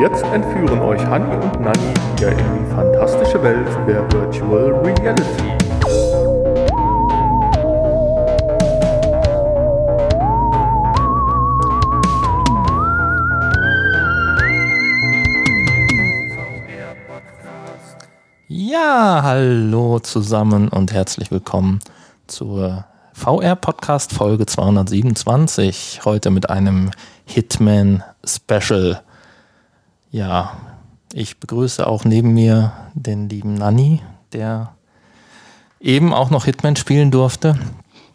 Jetzt entführen euch Hani und Nani wieder in die fantastische Welt der Virtual Reality. Ja, hallo zusammen und herzlich willkommen zur VR Podcast Folge 227. Heute mit einem Hitman Special. Ja, ich begrüße auch neben mir den lieben Nanni, der eben auch noch Hitman spielen durfte.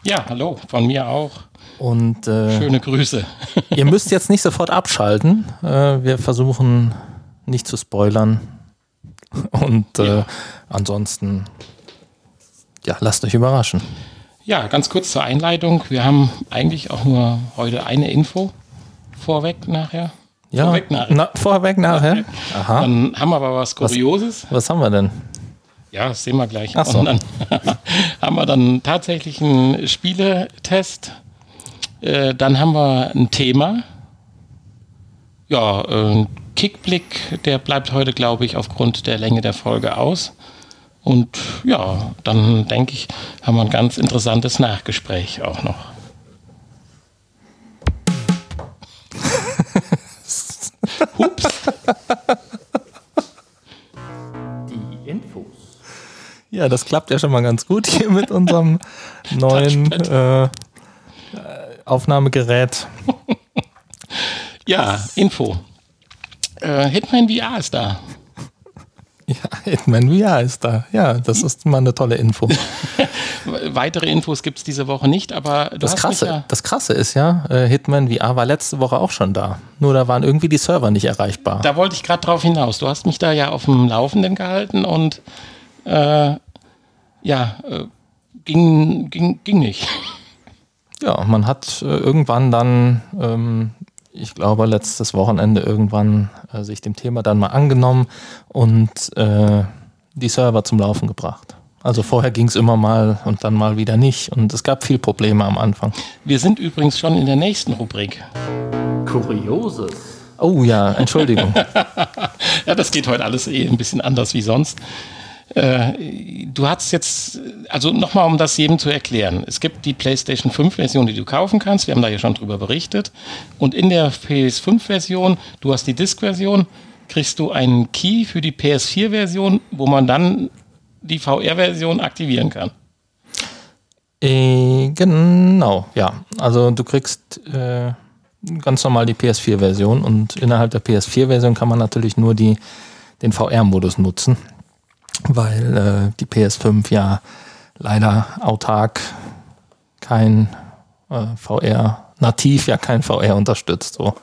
Ja, hallo, von mir auch. Und äh, Schöne Grüße. ihr müsst jetzt nicht sofort abschalten. Äh, wir versuchen nicht zu spoilern. Und äh, Ja. ansonsten, ja, lasst euch überraschen. Ja, ganz kurz zur Einleitung. Wir haben eigentlich auch nur heute eine Info. Vorweg nachher. Ja, Vorweg nachher. Na, vorweg nachher. Aha. Dann haben wir aber was Kurioses. Was haben wir denn? Ja, das sehen wir gleich. Ach so. Und dann haben wir dann tatsächlich einen Spieletest. Äh, dann haben wir ein Thema. Ja, äh, ein Kickblick, der bleibt heute, glaube ich, aufgrund der Länge der Folge aus. Und ja, dann denke ich, haben wir ein ganz interessantes Nachgespräch auch noch. Hups. Die Infos. Ja, das klappt ja schon mal ganz gut hier mit unserem neuen äh, äh, Aufnahmegerät. Ja, Info. Äh, Hitman VR ist da. Ja, Hitman VR ist da. Ja, das ist mal eine tolle Info. Weitere Infos gibt es diese Woche nicht, aber du Das Krasse, ja, das Krasse ist ja, äh, Hitman VR war letzte Woche auch schon da. Nur da waren irgendwie die Server nicht erreichbar. da wollte ich gerade drauf hinaus. Du hast mich da ja auf dem Laufenden gehalten und äh, ja, äh, ging, ging, ging nicht. Ja, man hat äh, irgendwann dann, ähm, ich glaube letztes Wochenende irgendwann äh, sich dem Thema dann mal angenommen und die Server zum Laufen gebracht. Also vorher ging es immer mal und dann mal wieder nicht und es gab viel Probleme am Anfang. Wir sind übrigens schon in der nächsten Rubrik. Kurioses. Oh ja, Entschuldigung. Ja, das geht heute alles eh ein bisschen anders wie sonst. Äh, du hast jetzt, also nochmal, um das jedem zu erklären. Es gibt die PlayStation 5 Version, die du kaufen kannst. Wir haben da ja schon drüber berichtet. Und in der PS5 Version, du hast die Disk-Version, kriegst du einen Key für die PS4 Version, wo man dann die VR-Version aktivieren kann. äh, genau, ja. Also du kriegst äh, ganz normal die PS4-Version und innerhalb der PS4-Version kann man natürlich nur die, den VR-Modus nutzen, weil äh, die PS5 ja leider autark kein äh, VR, nativ ja kein VR unterstützt. So.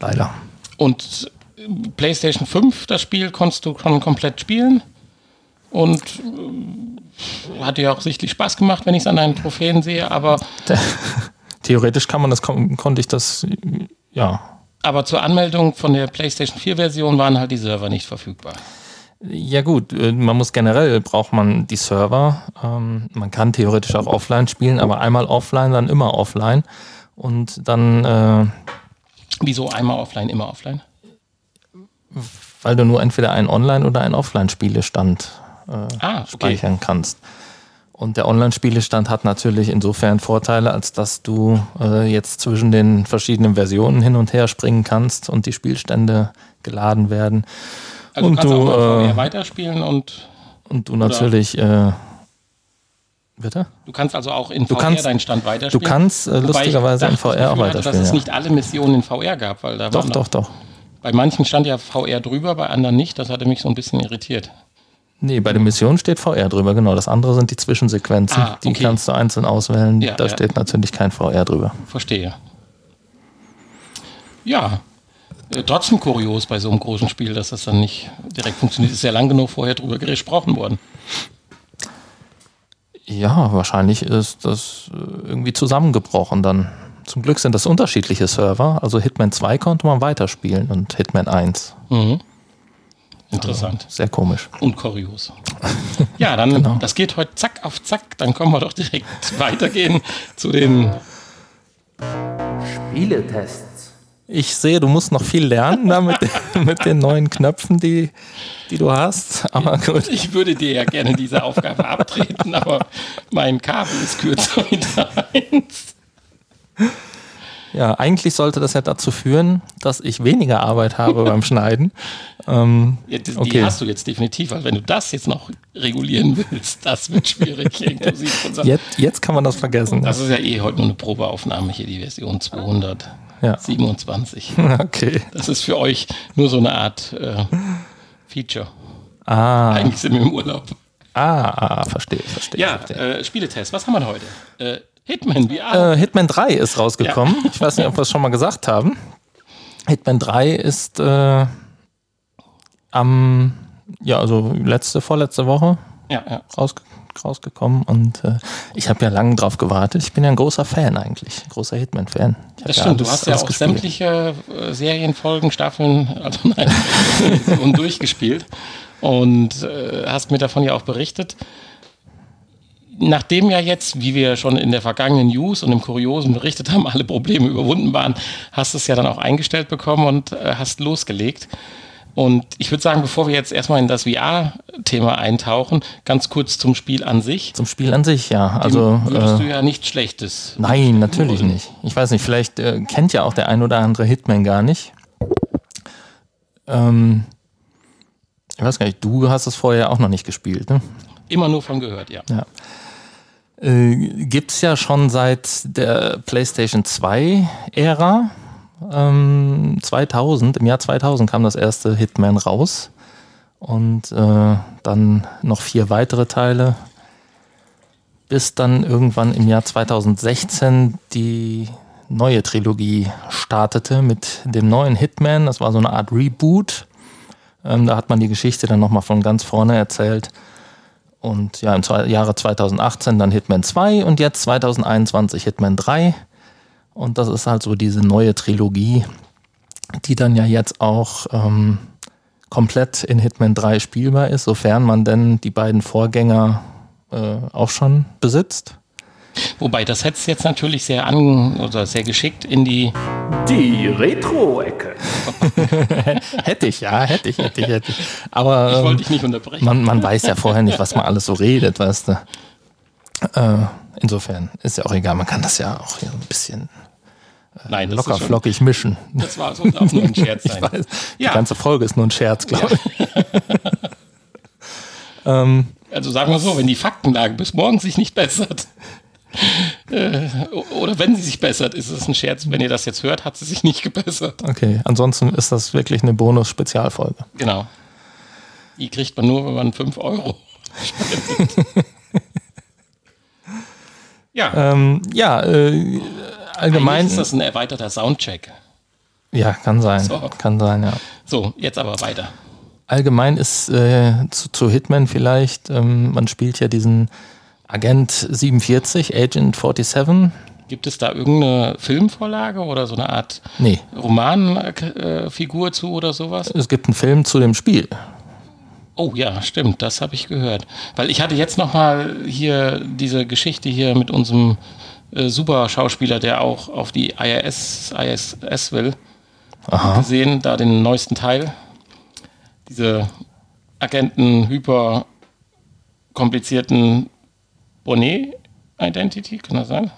Leider. Und PlayStation 5, das Spiel konntest du schon komplett spielen. Und äh, hat dir auch sichtlich Spaß gemacht, wenn ich es an deinen Trophäen sehe. Aber, Theoretisch kann man das, kon konnte ich das, ja, aber zur Anmeldung von der PlayStation 4 Version waren halt die Server nicht verfügbar. Ja gut, äh, man muss generell, braucht man die Server. Ähm, man kann theoretisch auch offline spielen, aber einmal offline, dann immer offline. Und dann, äh, Wieso einmal offline, immer offline? Weil du nur entweder einen Online- oder einen Offline-Spielestand äh, Ah, okay. speichern kannst. Und der Online-Spielestand hat natürlich insofern Vorteile, als dass du äh, jetzt zwischen den verschiedenen Versionen hin und her springen kannst und die Spielstände geladen werden. Also Und du kannst du, auch äh, VR weiterspielen und Und du natürlich, äh, bitte? du kannst also auch in Du VR kannst- deinen Stand Du weiterspielen. kannst äh, lustigerweise in VR auch Gefühl hatte, weiterspielen. Dass es nicht alle Missionen in VR gab, weil da Doch, doch, doch. Bei manchen stand ja VR drüber, bei anderen nicht. Das hatte mich so ein bisschen irritiert. Nee, bei den Missionen steht VR drüber, genau. Das andere sind die Zwischensequenzen. Ah, Die okay. kannst du einzeln auswählen. Ja, da ja. steht natürlich kein VR drüber. Verstehe. Ja, äh, trotzdem kurios bei so einem großen Spiel, dass das dann nicht direkt funktioniert. Ist ja lang genug vorher drüber gesprochen worden. Ja, wahrscheinlich ist das äh, irgendwie zusammengebrochen dann. Zum Glück sind das unterschiedliche Server. Also Hitman 2 konnte man weiterspielen und Hitman 1. Mhm. Interessant Sehr komisch. und kurios. Ja, dann, Genau. das geht heute zack auf zack. Dann können wir doch direkt weitergehen zu den Spieletests. Ich sehe, du musst noch viel lernen da mit, mit den neuen Knöpfen, die, die du hast. Aber gut. Ich würde dir ja gerne diese Aufgabe abtreten, aber mein Kabel ist kürzer wie deins. Ja, eigentlich sollte das ja dazu führen, dass ich weniger Arbeit habe beim Schneiden. Ähm, Ja, die, okay. hast du jetzt definitiv, weil wenn du das jetzt noch regulieren willst, das wird schwierig. Jetzt, jetzt kann man das vergessen. Das ist ja eh heute nur eine Probeaufnahme hier, die Version 227. Okay. Das ist für euch nur so eine Art äh, Feature. Ah, Eigentlich sind wir im Urlaub. ah, ah verstehe, verstehe. Ja, verstehe. äh, Spieletest. Was haben wir heute? Äh, Hitman VR. Äh, Hitman 3 ist rausgekommen. Ich weiß nicht, ob wir es schon mal gesagt haben. Hitman 3 ist äh, am, ja, also letzte, vorletzte Woche ja, ja. rausge rausgekommen und äh, ich habe ja lange drauf gewartet. Ich bin ja ein großer Fan eigentlich, großer Hitman-Fan. Das stimmt, du alles- hast ja auch gespielt. sämtliche äh, Serienfolgen, Staffeln, also nein, Versionen durchgespielt und äh, hast mir davon ja auch berichtet. Nachdem ja jetzt, wie wir schon in der vergangenen News und im Kuriosen berichtet haben, alle Probleme überwunden waren, hast du es ja dann auch eingestellt bekommen und äh, hast losgelegt. Und ich würde sagen, bevor wir jetzt erstmal in das VR-Thema eintauchen, ganz kurz zum Spiel an sich. Zum Spiel an sich, ja. Also Würdest äh, du ja nichts Schlechtes. Nein, natürlich nicht. Ich weiß nicht, vielleicht äh, kennt ja auch der ein oder andere Hitman gar nicht. Ähm, ich weiß gar nicht, du hast es vorher auch noch nicht gespielt, ne? Immer nur von gehört, ja. Ja. Äh, gibt's ja schon seit der PlayStation 2 Ära. Ähm, 2000, im Jahr 2000 kam das erste Hitman raus. Und äh, dann noch vier weitere Teile. Bis dann irgendwann im Jahr 2016 die neue Trilogie startete mit dem neuen Hitman. Das war so eine Art Reboot. Ähm, da hat man die Geschichte dann nochmal von ganz vorne erzählt. Und ja, im Jahre 2018 dann Hitman 2 und jetzt 2021 Hitman 3. Und das ist halt so diese neue Trilogie, die dann ja jetzt auch ähm, komplett in Hitman 3 spielbar ist, sofern man denn die beiden Vorgänger äh, auch schon besitzt. Wobei, das hätte es jetzt natürlich sehr an oder sehr geschickt in die. Die Retro-Ecke. Hätte ich, ja, hätte ich, hätte ich, hätte ich. Aber Ich ähm, wollte dich nicht unterbrechen. man, man weiß ja vorher nicht, was man alles so redet, weißt du. Äh, insofern ist ja auch egal, man kann das ja auch hier ein bisschen Nein, das locker schon, flockig mischen. Das war sollte auch nur ein Scherz Ich sein. weiß, Ja. Die ganze Folge ist nur ein Scherz, glaube ich. Also sagen wir so, wenn die Faktenlage bis morgen sich nicht bessert, äh, oder wenn sie sich bessert, ist es ein Scherz. Wenn ihr das jetzt hört, hat sie sich nicht gebessert. Okay, ansonsten ist das wirklich eine Bonus-Spezialfolge. Genau. Die kriegt man nur, wenn man 5 Euro spendet. ja, Ähm, ja, äh, eigentlich allgemein. ist das ein erweiterter Soundcheck. Ja, kann sein. So. Kann sein, ja. So, jetzt aber weiter. Allgemein ist äh, zu, zu Hitman vielleicht, ähm, man spielt ja diesen Agent 47, Agent 47. Gibt es da irgendeine Filmvorlage oder so eine Art Nee, Romanfigur zu oder sowas? es gibt einen Film zu dem Spiel. Oh ja, stimmt, das habe ich gehört. Weil ich hatte jetzt noch mal hier diese Geschichte hier mit unserem äh, Super-Schauspieler, der auch auf die IRS, ISS will, Aha. gesehen, da den neuesten Teil. Diese Agenten hyper komplizierten Bonnet Identity, kann das sein?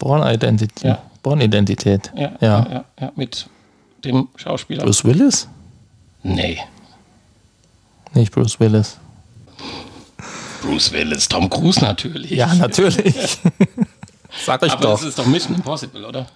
Born Identity. Ja. Born Identität. Ja, Ja. ja, ja, mit dem Schauspieler. Bruce Willis? Nee. Nicht Bruce Willis. Bruce Willis, Tom Cruise natürlich. Ja, natürlich. Sag ich Aber doch. das ist doch Mission Impossible, oder?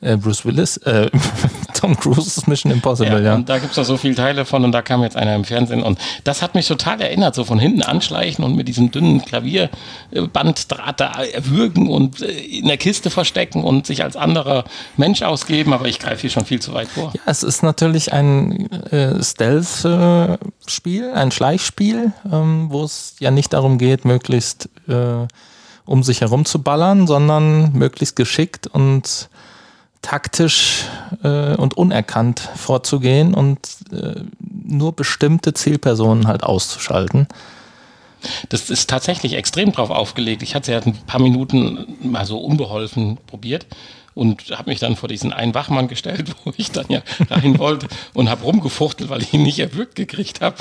Äh, Bruce Willis, äh, Tom Cruise ist Mission Impossible, ja. Und da gibt es da so viele Teile von und da kam jetzt einer im Fernsehen und das hat mich total erinnert, so von hinten anschleichen und mit diesem dünnen Klavierbanddraht da erwürgen und äh, in der Kiste verstecken und sich als anderer Mensch ausgeben, aber ich greife hier schon viel zu weit vor. Ja, es ist natürlich ein äh, Stealth-Spiel, ein Schleichspiel, ähm, wo es ja nicht darum geht, möglichst äh, um sich herum zu ballern, sondern möglichst geschickt und taktisch äh, und unerkannt vorzugehen und äh, nur bestimmte Zielpersonen halt auszuschalten. Das ist tatsächlich extrem drauf aufgelegt. Ich hatte es ja ein paar Minuten mal so unbeholfen probiert und habe mich dann vor diesen einen Wachmann gestellt, wo ich dann ja rein wollte und habe rumgefuchtelt, weil ich ihn nicht erwürgt gekriegt habe.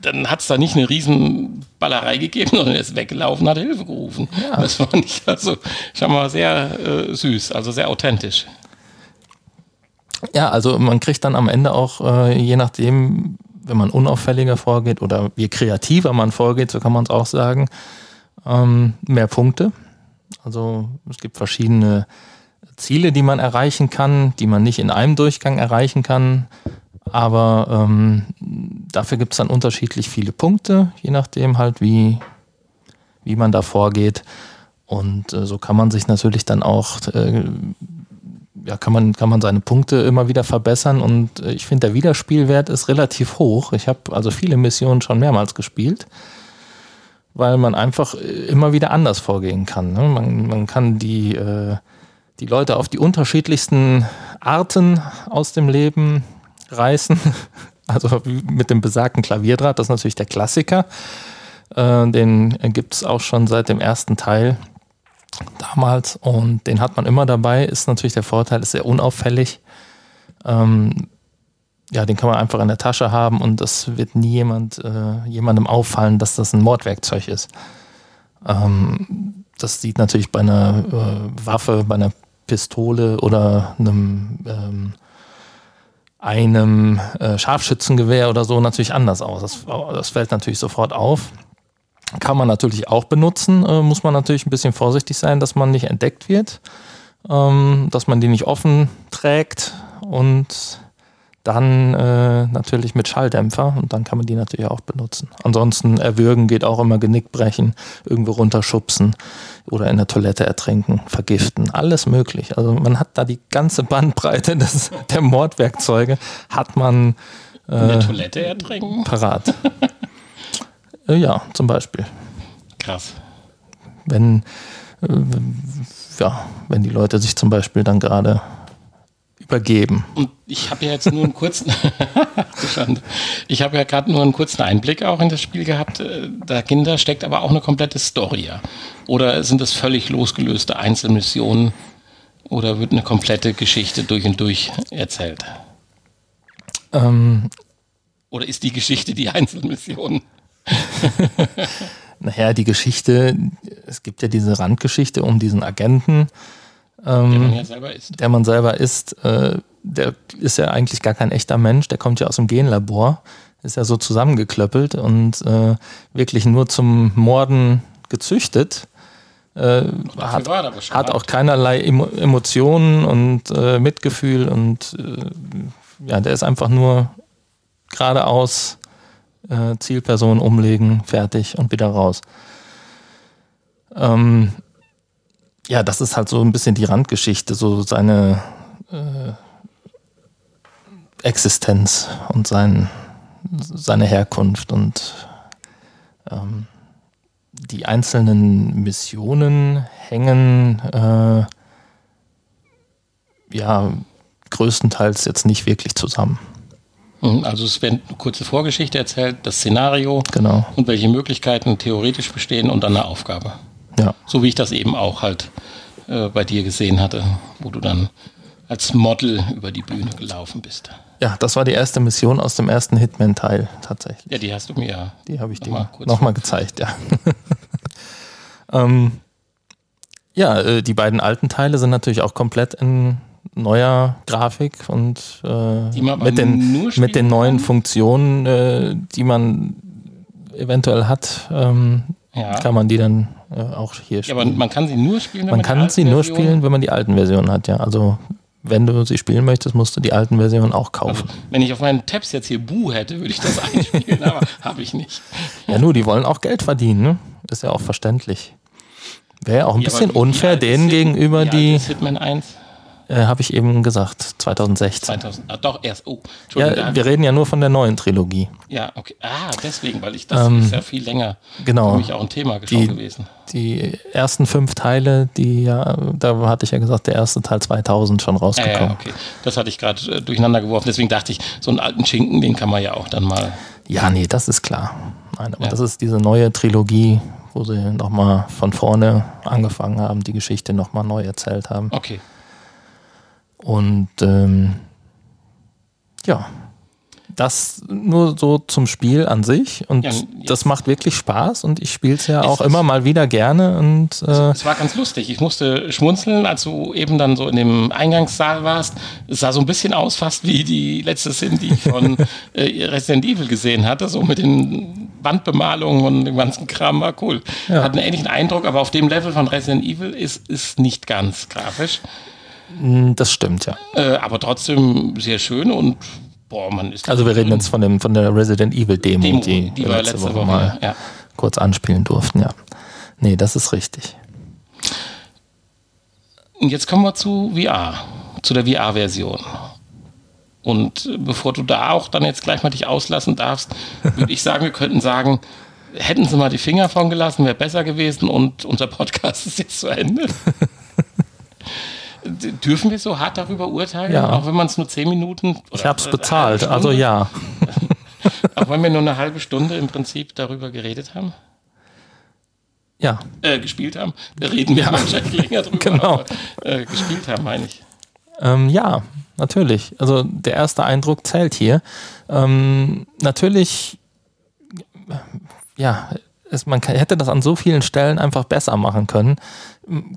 Dann hat es da nicht eine riesen Ballerei gegeben, sondern er ist weggelaufen, hat Hilfe gerufen. Ja. Das fand ich also schon mal sehr äh, süß, also sehr authentisch. Ja, also man kriegt dann am Ende auch, äh, je nachdem, wenn man unauffälliger vorgeht oder je kreativer man vorgeht, so kann man es auch sagen, ähm, mehr Punkte. Also es gibt verschiedene Ziele, die man erreichen kann, die man nicht in einem Durchgang erreichen kann. Aber ähm, dafür gibt es dann unterschiedlich viele Punkte, je nachdem halt, wie, wie man da vorgeht. Und äh, so kann man sich natürlich dann auch, äh, ja, kann man, kann man seine Punkte immer wieder verbessern. Und äh, ich finde, der Wiederspielwert ist relativ hoch. Ich habe also viele Missionen schon mehrmals gespielt weil man einfach immer wieder anders vorgehen kann. Ne? Man, man kann die, äh, die Leute auf die unterschiedlichsten Arten aus dem Leben reißen. Also mit dem besagten Klavierdraht, das ist natürlich der Klassiker. Äh, den gibt es auch schon seit dem ersten Teil damals und den hat man immer dabei. Ist natürlich der Vorteil, ist sehr unauffällig. Ähm, ja, den kann man einfach in der Tasche haben und das wird nie jemand, äh, jemandem auffallen, dass das ein Mordwerkzeug ist. Ähm, das sieht natürlich bei einer äh, Waffe, bei einer Pistole oder einem, ähm, einem äh, Scharfschützengewehr oder so natürlich anders aus. Das, das, fällt natürlich sofort auf. Kann man natürlich auch benutzen, äh, muss man natürlich ein bisschen vorsichtig sein, dass man nicht entdeckt wird, ähm, dass man die nicht offen trägt und dann äh, natürlich mit Schalldämpfer und dann kann man die natürlich auch benutzen. Ansonsten erwürgen geht auch immer Genick brechen, irgendwo runterschubsen oder in der Toilette ertrinken, vergiften, alles möglich. Also man hat da die ganze Bandbreite des, der Mordwerkzeuge, hat man äh, in der Toilette ertrinken? Parat. äh, ja, zum Beispiel. Krass. Wenn, äh, ja, wenn die Leute sich zum Beispiel dann gerade übergeben. Und ich habe ja jetzt nur einen kurzen, ich habe ja gerade nur einen kurzen Einblick auch in das Spiel gehabt. Äh, dahinter steckt aber auch eine komplette Story. Oder sind das völlig losgelöste Einzelmissionen? Oder wird eine komplette Geschichte durch und durch erzählt? Ähm, Oder ist die Geschichte die Einzelmission? naja, die Geschichte, es gibt ja diese Randgeschichte um diesen Agenten, ähm, der man ja selber ist. Der man selber ist. Äh, der ist ja eigentlich gar kein echter Mensch, der kommt ja aus dem Genlabor, ist ja so zusammengeklöppelt und äh, wirklich nur zum Morden gezüchtet. Äh, hat, hat, auch keinerlei Emo Emotionen und äh, Mitgefühl und äh, ja, der ist einfach nur geradeaus äh, Zielperson umlegen, fertig und wieder raus. Ähm, ja, das ist halt so ein bisschen die Randgeschichte, so seine äh, Existenz und sein, seine Herkunft und ähm, die einzelnen Missionen hängen äh, ja größtenteils jetzt nicht wirklich zusammen. Mhm, also es wird eine kurze Vorgeschichte erzählt, das Szenario genau. und welche Möglichkeiten theoretisch bestehen und dann eine Aufgabe. Ja. So wie ich das eben auch halt äh, bei dir gesehen hatte, wo du dann als Model über die Bühne gelaufen bist. Ja, das war die erste Mission aus dem ersten Hitman-Teil tatsächlich. Ja, die hast du mir ja. Die habe ich dir nochmal gezeigt, ja. ähm, ja, äh, die beiden alten Teile sind natürlich auch komplett in neuer Grafik und äh, mit, den, mit den neuen kann? Funktionen, äh, die man eventuell hat, ähm, ja. kann man die dann auch hier spielen. Ja, aber man kann sie nur spielen, wenn man, man kann sie nur spielen, wenn man die alten Versionen hat, ja. Also wenn du sie spielen möchtest, musst du die alten Versionen auch kaufen. Also, wenn ich auf meinen Tabs jetzt hier Bu hätte, würde ich das einspielen, aber habe ich nicht. Ja, nur, die wollen auch Geld verdienen, ne? Ist ja auch verständlich. Wäre auch ein ja, bisschen unfair denen gegenüber, die. Hitman 1? Äh, Habe ich eben gesagt, 2016. 2000, ah, doch, erst. Oh, ja, wir reden ja nur von der neuen Trilogie. Ja, okay. Ah, deswegen, weil ich das ähm, ist ja viel länger genau, für mich auch ein Thema die, gewesen. Die ersten fünf Teile, die ja, da hatte ich ja gesagt, der erste Teil 2000 schon rausgekommen. Ja, ja okay. Das hatte ich gerade äh, durcheinander geworfen. Deswegen dachte ich, so einen alten Schinken, den kann man ja auch dann mal. Ja, nee, das ist klar. Nein, aber ja. das ist diese neue Trilogie wo sie nochmal von vorne angefangen haben, die Geschichte nochmal neu erzählt haben. Okay. Und ähm, ja, das nur so zum Spiel an sich und Ja, das macht wirklich Spaß und ich spiele es ja Es auch immer mal wieder gerne und äh, Es war ganz lustig. Ich musste schmunzeln, als du eben dann so in dem Eingangssaal warst. Es sah so ein bisschen aus, fast wie die letzte Szene, die ich von äh, Resident Evil gesehen hatte, so mit den Wandbemalungen und dem ganzen Kram. War cool. Ja. Hat einen ähnlichen Eindruck, aber auf dem Level von Resident Evil ist ist nicht ganz grafisch, das stimmt ja. äh, aber trotzdem sehr schön und boah, man ist Also wir reden jetzt von dem von der Resident Evil Demo, Demo, die, die wir letzte, letzte Woche, Woche, mal ja. kurz anspielen durften, ja. Nee, das ist richtig. Und jetzt kommen wir zu VR, zu der VR-Version. Und bevor du da auch dann jetzt gleich mal dich auslassen darfst, würde ich sagen, wir könnten sagen, hätten sie mal die Finger von gelassen, wäre besser gewesen und unser Podcast ist jetzt zu Ende. Dürfen wir so hart darüber urteilen, Ja. auch wenn man es nur zehn Minuten Ich habe es eine bezahlt, also ja. Auch wenn wir nur eine halbe Stunde im Prinzip darüber geredet haben, Ja, äh, gespielt haben, da reden wir wahrscheinlich länger drüber, Genau. aber äh, gespielt haben, meine ich. Ähm, ja, natürlich. Also der erste Eindruck zählt hier. Ähm, natürlich, äh, ja, es, man hätte das an so vielen Stellen einfach besser machen können.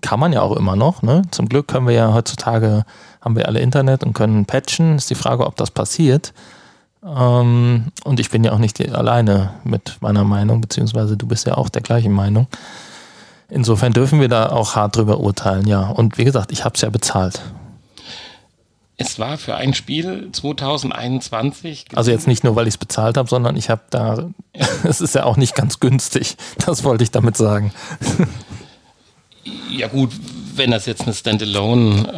Kann man ja auch immer noch. Ne? Zum Glück können wir ja heutzutage, haben wir alle Internet und können patchen. Ist die Frage, ob das passiert. Ähm, und ich bin ja auch nicht alleine mit meiner Meinung, beziehungsweise du bist ja auch der gleichen Meinung. Insofern dürfen wir da auch hart drüber urteilen, ja. Und wie gesagt, ich habe es ja bezahlt. Es war für ein Spiel 2021. Also jetzt nicht nur, weil ich es bezahlt habe, sondern ich habe da, es ist ja auch nicht ganz günstig. Das wollte ich damit sagen. Ja gut, wenn das jetzt eine Standalone,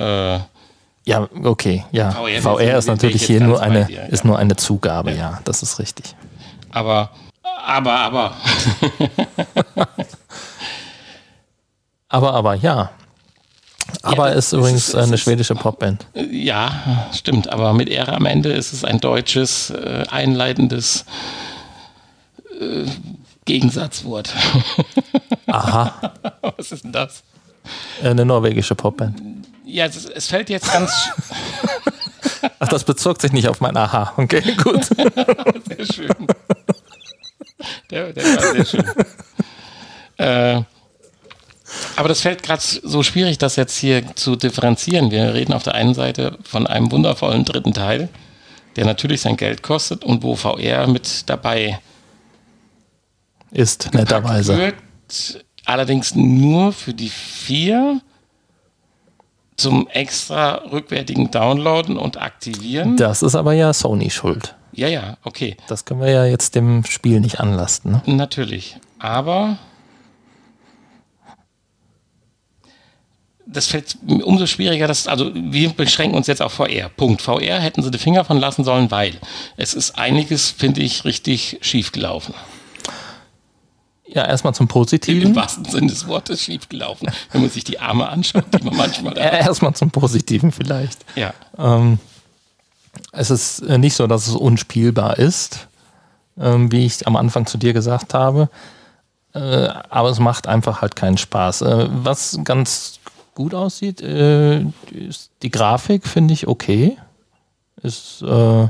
Ja, okay, ja. VR VR, ist ich natürlich hier nur eine, dir, ja. ist nur eine Zugabe, ja. das ist richtig. äh, aber, aber, aber, Aber, aber, ja. Aber Ja, ist es übrigens ist- eine ist- schwedische Popband. äh, ja, stimmt. Aber mit Ära am Ende ist es ein deutsches, äh, einleitendes äh, Gegensatzwort. Aha, Was ist denn das? eine norwegische Popband. Ja, es, es fällt jetzt ganz Ach, das bezog sich nicht auf mein Aha. Okay, gut. sehr schön. Der, der war sehr schön. Äh, aber das fällt gerade so schwierig, das jetzt hier zu differenzieren. Wir reden auf der einen Seite von einem wundervollen dritten Teil, der natürlich sein Geld kostet und wo VR mit dabei Ist netterweise. wird. Allerdings nur für die vier zum extra rückwärtigen Downloaden und Aktivieren. Das ist aber ja Sony schuld. Ja, ja, okay. Das können wir ja jetzt dem Spiel nicht anlasten. Ne? Natürlich. Aber das fällt mir umso schwieriger, dass, also wir beschränken uns jetzt auf VR. Punkt. VR hätten sie die Finger von lassen sollen, weil es ist einiges, finde ich, richtig schief gelaufen. Ja, erstmal zum Im Positiven. wahrsten Sinne des Wortes schief gelaufen, wenn man sich die Arme anschaut, die man manchmal hat. Erstmal zum Positiven vielleicht. Ja. Ähm, es ist äh, nicht so, dass es unspielbar ist, ähm, wie ich am Anfang zu dir gesagt habe. Äh, aber es macht einfach halt keinen Spaß. Äh, was ganz gut aussieht, äh, die Grafik finde ich okay. Ist äh,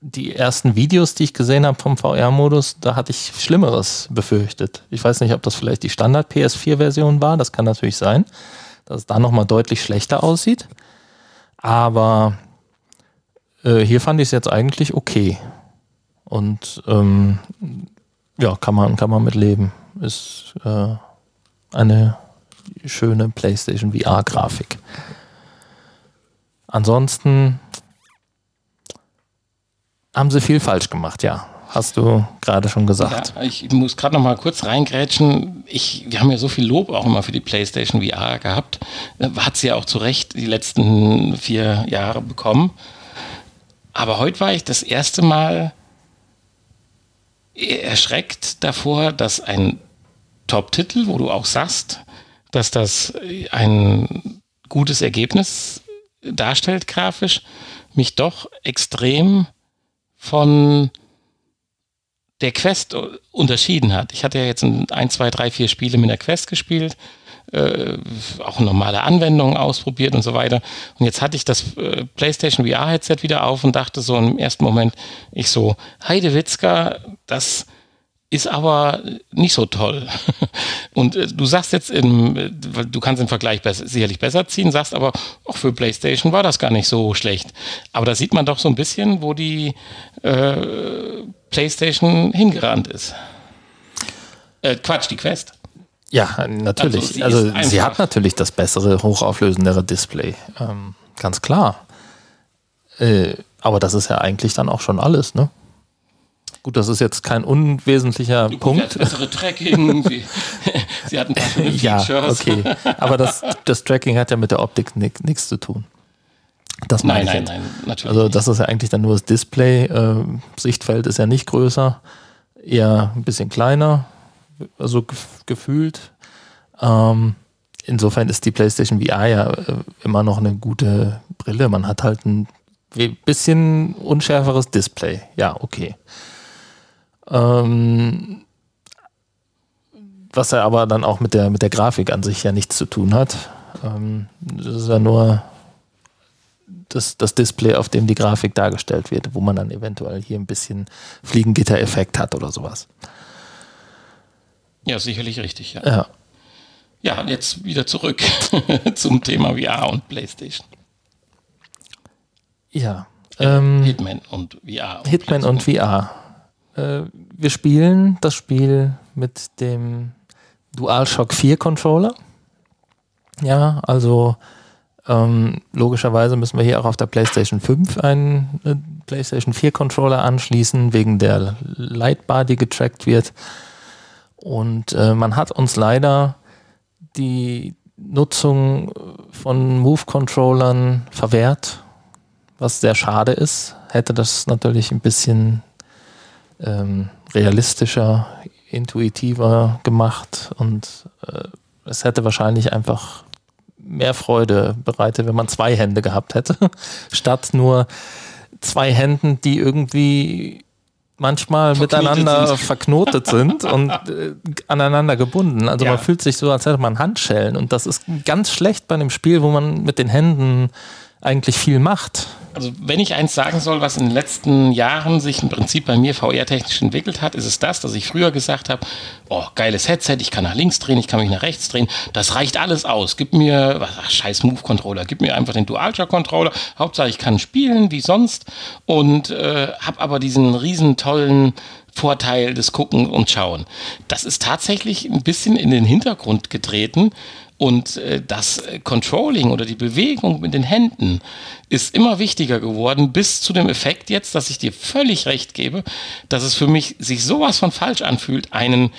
die ersten Videos, die ich gesehen habe vom VR-Modus, da hatte ich Schlimmeres befürchtet. Ich weiß nicht, ob das vielleicht die Standard-PS4-Version war, das kann natürlich sein, dass es da nochmal deutlich schlechter aussieht. Aber äh, hier fand ich es jetzt eigentlich okay. Und ähm, ja, kann man, kann man mit leben. Ist äh, eine schöne PlayStation VR-Grafik. Ansonsten haben sie viel falsch gemacht, ja. Hast du gerade schon gesagt. Ja, ich muss gerade noch mal kurz reingrätschen. Ich, wir haben ja so viel Lob auch immer für die PlayStation VR gehabt. Äh, Hat sie ja auch zu Recht die letzten vier Jahre bekommen. Aber heute war ich das erste Mal erschreckt davor, dass ein Top-Titel, wo du auch sagst, dass das ein gutes Ergebnis darstellt grafisch, mich doch extrem von der Quest unterschieden hat. Ich hatte ja jetzt ein, zwei, drei, vier Spiele mit der Quest gespielt, äh, auch normale Anwendungen ausprobiert und so weiter. Und jetzt hatte ich das äh, PlayStation VR-Headset wieder auf und dachte so im ersten Moment, ich so, Heidewitzka, das ist aber nicht so toll. Und äh, du sagst jetzt, im, äh, du kannst den Vergleich besser, sicherlich besser ziehen, sagst aber, auch für PlayStation war das gar nicht so schlecht. Aber da sieht man doch so ein bisschen, wo die äh, PlayStation hingerannt ist. Äh, Quatsch, die Quest. Ja, natürlich. Also sie, also, sie hat natürlich das bessere, hochauflösendere Display. Ähm, ganz klar. Äh, aber das ist ja eigentlich dann auch schon alles, ne? Gut, das ist jetzt kein unwesentlicher Gut, Punkt. Sie bessere Tracking, sie, sie hat ein paar schöne Features. Ja, okay. Aber das, das Tracking hat ja mit der Optik nichts zu tun. Das nein, nein, nein, natürlich. Also das ist ja eigentlich dann nur das Display. Äh, Sichtfeld ist ja nicht größer, eher ein bisschen kleiner, also gefühlt. Ähm, insofern ist die PlayStation VR ja äh, immer noch eine gute Brille. Man hat halt ein bisschen unschärferes Display. Ja, okay. Ähm, was er aber dann auch mit der, mit der Grafik an sich ja nichts zu tun hat. Ähm, das ist ja nur das, das Display, auf dem die Grafik dargestellt wird, wo man dann eventuell hier ein bisschen Fliegengitter-Effekt hat oder sowas. Ja, sicherlich richtig, ja. Ja, ja jetzt wieder zurück zum Thema VR und PlayStation. Ja. Ähm, Hitman und VR. Und Hitman und VR. Äh, wir spielen das Spiel mit dem DualShock 4 Controller. Ja, also ähm, logischerweise müssen wir hier auch auf der PlayStation 5 einen äh, PlayStation 4 Controller anschließen, wegen der Lightbar, die getrackt wird. Und äh, man hat uns leider die Nutzung von Move-Controllern verwehrt, was sehr schade ist. Hätte das natürlich ein bisschen ähm, realistischer, intuitiver gemacht und äh, es hätte wahrscheinlich einfach mehr Freude bereitet, wenn man zwei Hände gehabt hätte, statt nur zwei Händen, die irgendwie manchmal verknotet miteinander sind. verknotet sind und äh, aneinander gebunden. Also ja. man fühlt sich so, als hätte man Handschellen und das ist ganz schlecht bei einem Spiel, wo man mit den Händen eigentlich viel macht. Also wenn ich eins sagen soll, was in den letzten Jahren sich im Prinzip bei mir VR-technisch entwickelt hat, ist es das, dass ich früher gesagt habe, oh, geiles Headset, ich kann nach links drehen, ich kann mich nach rechts drehen, das reicht alles aus. Gib mir, ach, scheiß Move-Controller, gib mir einfach den DualShock-Controller, Hauptsache ich kann spielen wie sonst und äh, habe aber diesen riesen tollen Vorteil des Gucken und Schauen. Das ist tatsächlich ein bisschen in den Hintergrund getreten und äh, das Controlling oder die Bewegung mit den Händen ist immer wichtiger geworden, bis zu dem Effekt jetzt, dass ich dir völlig recht gebe, dass es für mich sich sowas von falsch anfühlt, einen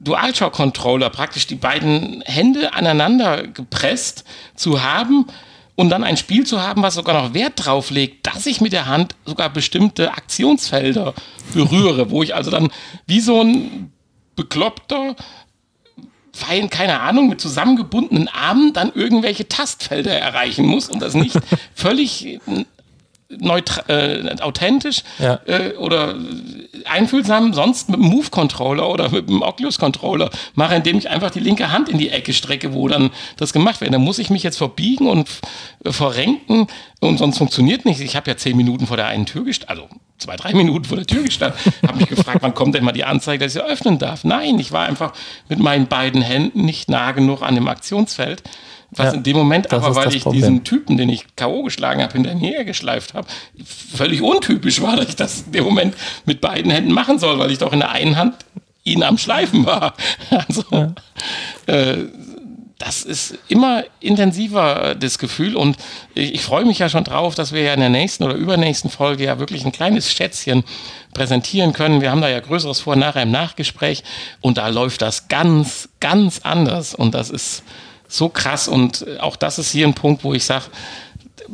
DualShock-Controller, praktisch die beiden Hände aneinander gepresst zu haben und dann ein Spiel zu haben, was sogar noch Wert drauf legt, dass ich mit der Hand sogar bestimmte Aktionsfelder berühre, wo ich also dann wie so ein Bekloppter fein, keine Ahnung, mit zusammengebundenen Armen dann irgendwelche Tastfelder erreichen muss und das nicht völlig äh, authentisch ja. äh, oder einfühlsam sonst mit dem Move-Controller oder mit dem Oculus-Controller mache, indem ich einfach die linke Hand in die Ecke strecke, wo dann das gemacht wird. Da muss ich mich jetzt verbiegen und verrenken und sonst funktioniert nicht. Ich habe ja zehn Minuten vor der einen Tür gestanden, also zwei, drei Minuten vor der Tür gestanden, habe mich gefragt, wann kommt denn mal die Anzeige, dass ich sie öffnen darf. Nein, ich war einfach mit meinen beiden Händen nicht nah genug an dem Aktionsfeld. Was ja, in dem Moment aber, weil ich Problem. diesen Typen, den ich K.O. geschlagen habe, hinterher geschleift habe, völlig untypisch war, dass ich das in dem Moment mit beiden Händen machen soll, weil ich doch in der einen Hand ihn am Schleifen war. Also, ja. äh, das ist immer intensiver, das Gefühl. Und ich, ich freue mich ja schon drauf, dass wir ja in der nächsten oder übernächsten Folge ja wirklich ein kleines Schätzchen präsentieren können. Wir haben da ja Größeres vor, nachher im Nachgespräch. Und da läuft das ganz, ganz anders. Und das ist so krass. Und auch das ist hier ein Punkt, wo ich sage,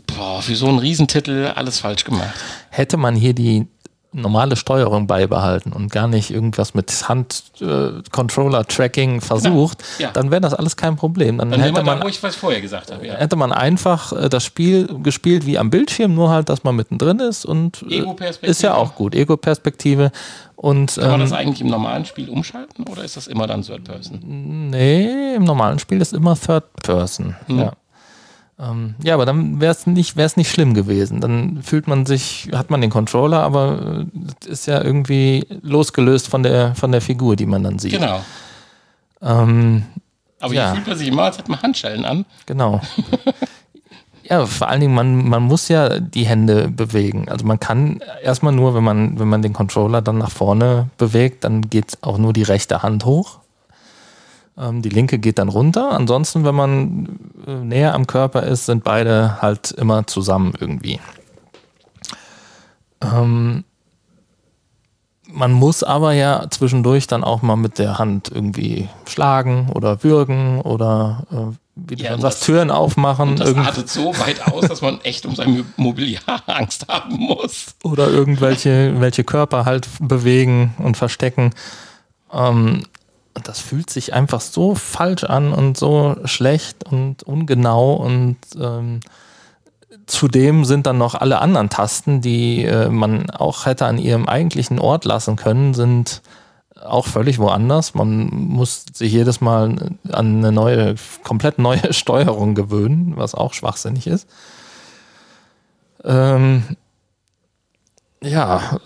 boah, für so einen Riesentitel alles falsch gemacht. Hätte man hier die normale Steuerung beibehalten und gar nicht irgendwas mit Hand-Controller-Tracking versucht, Ja. dann wäre das alles kein Problem. Dann, Dann hätte man da, was vorher gesagt habe. Ja. hätte man einfach äh, das Spiel gespielt wie am Bildschirm, nur halt, dass man mittendrin ist und äh, ist ja auch gut. Ego-Perspektive. Und Kann man ähm, das eigentlich im normalen Spiel umschalten oder ist das immer dann Third Person? nee, im normalen Spiel ist immer Third Person. Mhm. Ja. Ähm, ja, aber dann wäre es nicht, wär's nicht schlimm gewesen. Dann fühlt man sich, hat man den Controller, aber äh, ist ja irgendwie losgelöst von der, von der Figur, die man dann sieht. Genau. Ähm, Aber Ja. hier fühlt man sich immer, als hätte man Handschellen an. Genau. ja, vor allen Dingen, man, man muss ja die Hände bewegen. Also man kann erstmal nur, wenn man, wenn man den Controller dann nach vorne bewegt, dann geht auch nur die rechte Hand hoch. Ähm, die linke geht dann runter. Ansonsten, wenn man äh, näher am Körper ist, sind beide halt immer zusammen irgendwie. Ähm, man muss aber ja zwischendurch dann auch mal mit der Hand irgendwie schlagen oder würgen oder äh, wie du Ja, und sagst, Türen aufmachen Und das irgend- artet so weit aus, dass man echt um sein Mobiliar Angst haben muss. oder irgendwelche welche Körper halt bewegen und verstecken. Ähm, und das fühlt sich einfach so falsch an und so schlecht und ungenau und ähm, zudem sind dann noch alle anderen Tasten, die äh, man auch hätte an ihrem eigentlichen Ort lassen können, sind auch völlig woanders. Man muss sich jedes Mal an eine neue, komplett neue Steuerung gewöhnen, was auch schwachsinnig ist. Ähm, ja,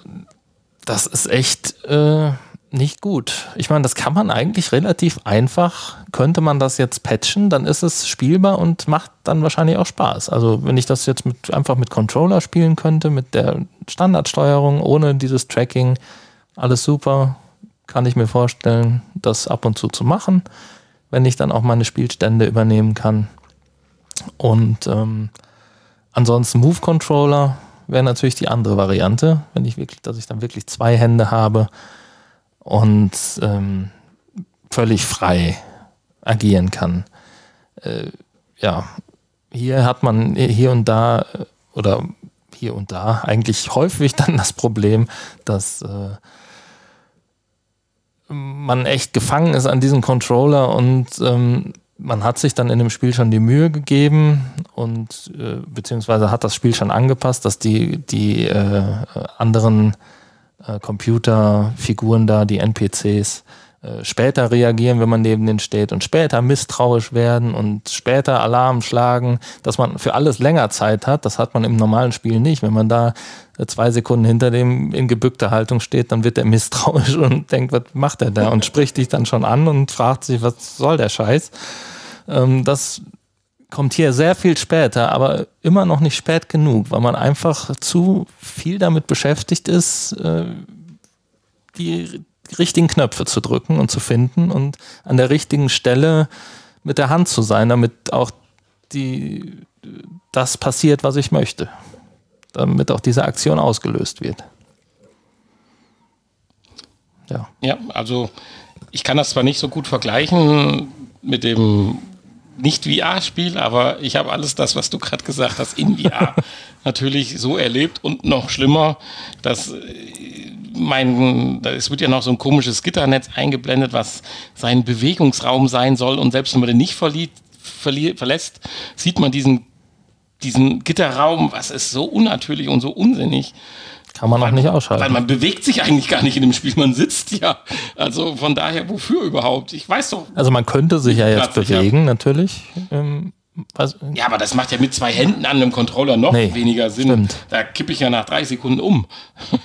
das ist echt äh, nicht gut. Ich meine, das kann man eigentlich relativ einfach, könnte man das jetzt patchen, dann ist es spielbar und macht dann wahrscheinlich auch Spaß. Also wenn ich das jetzt mit, einfach mit Controller spielen könnte, mit der Standardsteuerung, ohne dieses Tracking, alles super, kann ich mir vorstellen, das ab und zu zu machen, wenn ich dann auch meine Spielstände übernehmen kann. Und ähm, ansonsten Move Controller wäre natürlich die andere Variante, wenn ich wirklich, dass ich dann wirklich zwei Hände habe und ähm, völlig frei agieren kann. Äh, ja, hier hat man hier und da äh, oder hier und da eigentlich häufig dann das Problem, dass äh, man echt gefangen ist an diesem Controller und ähm, man hat sich dann in dem Spiel schon die Mühe gegeben und äh, beziehungsweise hat das Spiel schon angepasst, dass die, die äh, anderen äh, Computerfiguren da, die NPCs, äh, später reagieren, wenn man neben denen steht und später misstrauisch werden und später Alarm schlagen, dass man für alles länger Zeit hat. Das hat man im normalen Spiel nicht. Wenn man da äh, zwei Sekunden hinter dem in gebückter Haltung steht, dann wird er misstrauisch und denkt, was macht er da? Und spricht dich dann schon an und fragt sich, was soll der Scheiß? Ähm, das kommt hier sehr viel später, aber immer noch nicht spät genug, weil man einfach zu viel damit beschäftigt ist, äh, die richtigen Knöpfe zu drücken und zu finden und an der richtigen Stelle mit der Hand zu sein, damit auch die, das passiert, was ich möchte. Damit auch diese Aktion ausgelöst wird. Ja. Ja, also ich kann das zwar nicht so gut vergleichen mit dem nicht-VR-Spiel, aber ich habe alles das, was du gerade gesagt hast, in VR natürlich so erlebt und noch schlimmer, dass äh, mein, es wird ja noch so ein komisches Gitternetz eingeblendet, was sein Bewegungsraum sein soll und selbst wenn man den nicht verliert, verli verlässt, sieht man diesen, diesen Gitterraum, was ist so unnatürlich und so unsinnig. Kann man auch nicht Weil ausschalten. man bewegt sich eigentlich gar nicht in dem Spiel, man sitzt ja. Also von daher, wofür überhaupt? Ich weiß doch. Also man könnte sich ja jetzt bewegen, natürlich. Ähm, Ja, aber das macht ja mit zwei Händen an einem Controller noch Nee, weniger Sinn. stimmt. Da kippe ich ja nach drei Sekunden um.